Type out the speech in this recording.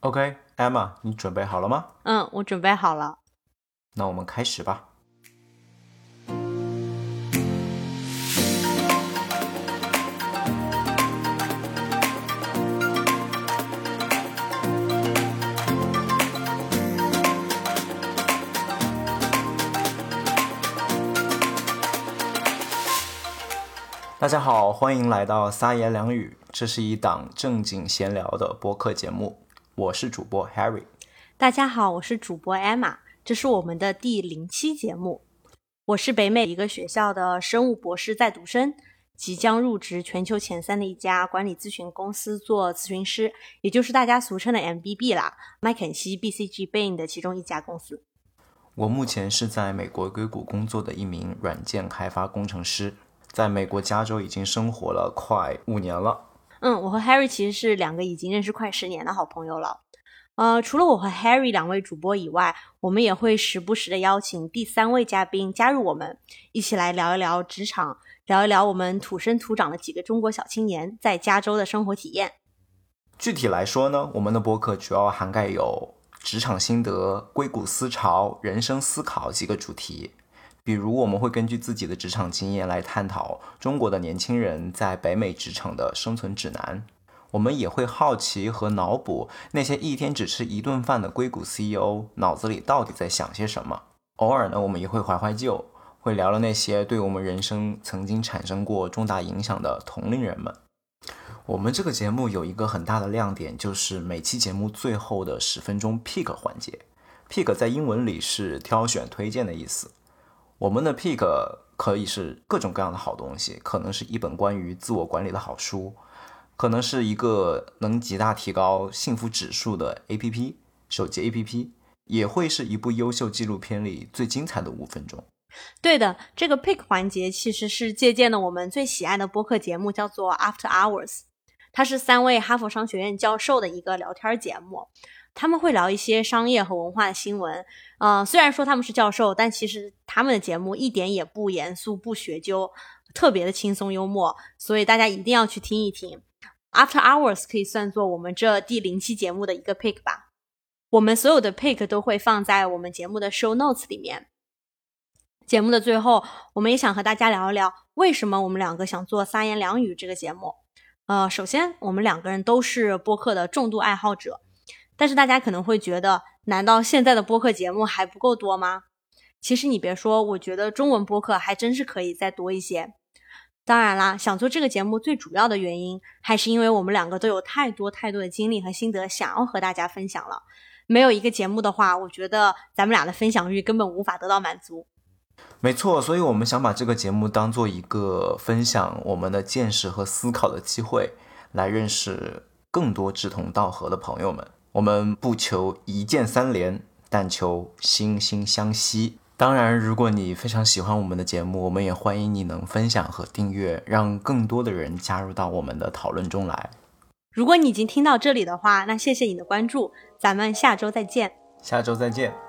OK，Emma，你准备好了吗？嗯，我准备好了。那我们开始吧。大家好，欢迎来到三言两语。这是一档正经闲聊的播客节目，我是主播 Harry。大家好，我是主播 Emma，这是我们的第零期节目。我是北美一个学校的生物博士在读生，即将入职全球前三的一家管理咨询公司做咨询师，也就是大家俗称的 MBB 啦，麦肯锡 BCG Bain 的其中一家公司。我目前是在美国硅谷工作的一名软件开发工程师。在美国加州已经生活了快五年了。嗯，我和 Harry 其实是两个已经认识快十年的好朋友了。呃，除了我和 Harry 两位主播以外，我们也会时不时的邀请第三位嘉宾加入我们，一起来聊一聊职场，聊一聊我们土生土长的几个中国小青年在加州的生活体验。具体来说呢，我们的播客主要涵盖有职场心得、硅谷思潮、人生思考几个主题。比如，我们会根据自己的职场经验来探讨中国的年轻人在北美职场的生存指南。我们也会好奇和脑补那些一天只吃一顿饭的硅谷 CEO 脑子里到底在想些什么。偶尔呢，我们也会怀怀旧，会聊聊那些对我们人生曾经产生过重大影响的同龄人们。我们这个节目有一个很大的亮点，就是每期节目最后的十分钟 pick 环节。pick 在英文里是挑选、推荐的意思。我们的 pick 可以是各种各样的好东西，可能是一本关于自我管理的好书，可能是一个能极大提高幸福指数的 APP 手机 APP，也会是一部优秀纪录片里最精彩的五分钟。对的，这个 pick 环节其实是借鉴了我们最喜爱的播客节目，叫做 After Hours，它是三位哈佛商学院教授的一个聊天节目。他们会聊一些商业和文化的新闻，嗯，虽然说他们是教授，但其实他们的节目一点也不严肃、不学究，特别的轻松幽默，所以大家一定要去听一听。After Hours 可以算作我们这第零期节目的一个 pick 吧。我们所有的 pick 都会放在我们节目的 show notes 里面。节目的最后，我们也想和大家聊一聊，为什么我们两个想做三言两语这个节目。呃，首先，我们两个人都是播客的重度爱好者。但是大家可能会觉得，难道现在的播客节目还不够多吗？其实你别说，我觉得中文播客还真是可以再多一些。当然啦，想做这个节目最主要的原因，还是因为我们两个都有太多太多的经历和心得想要和大家分享了。没有一个节目的话，我觉得咱们俩的分享欲根本无法得到满足。没错，所以我们想把这个节目当做一个分享我们的见识和思考的机会，来认识更多志同道合的朋友们。我们不求一键三连，但求惺惺相惜。当然，如果你非常喜欢我们的节目，我们也欢迎你能分享和订阅，让更多的人加入到我们的讨论中来。如果你已经听到这里的话，那谢谢你的关注，咱们下周再见。下周再见。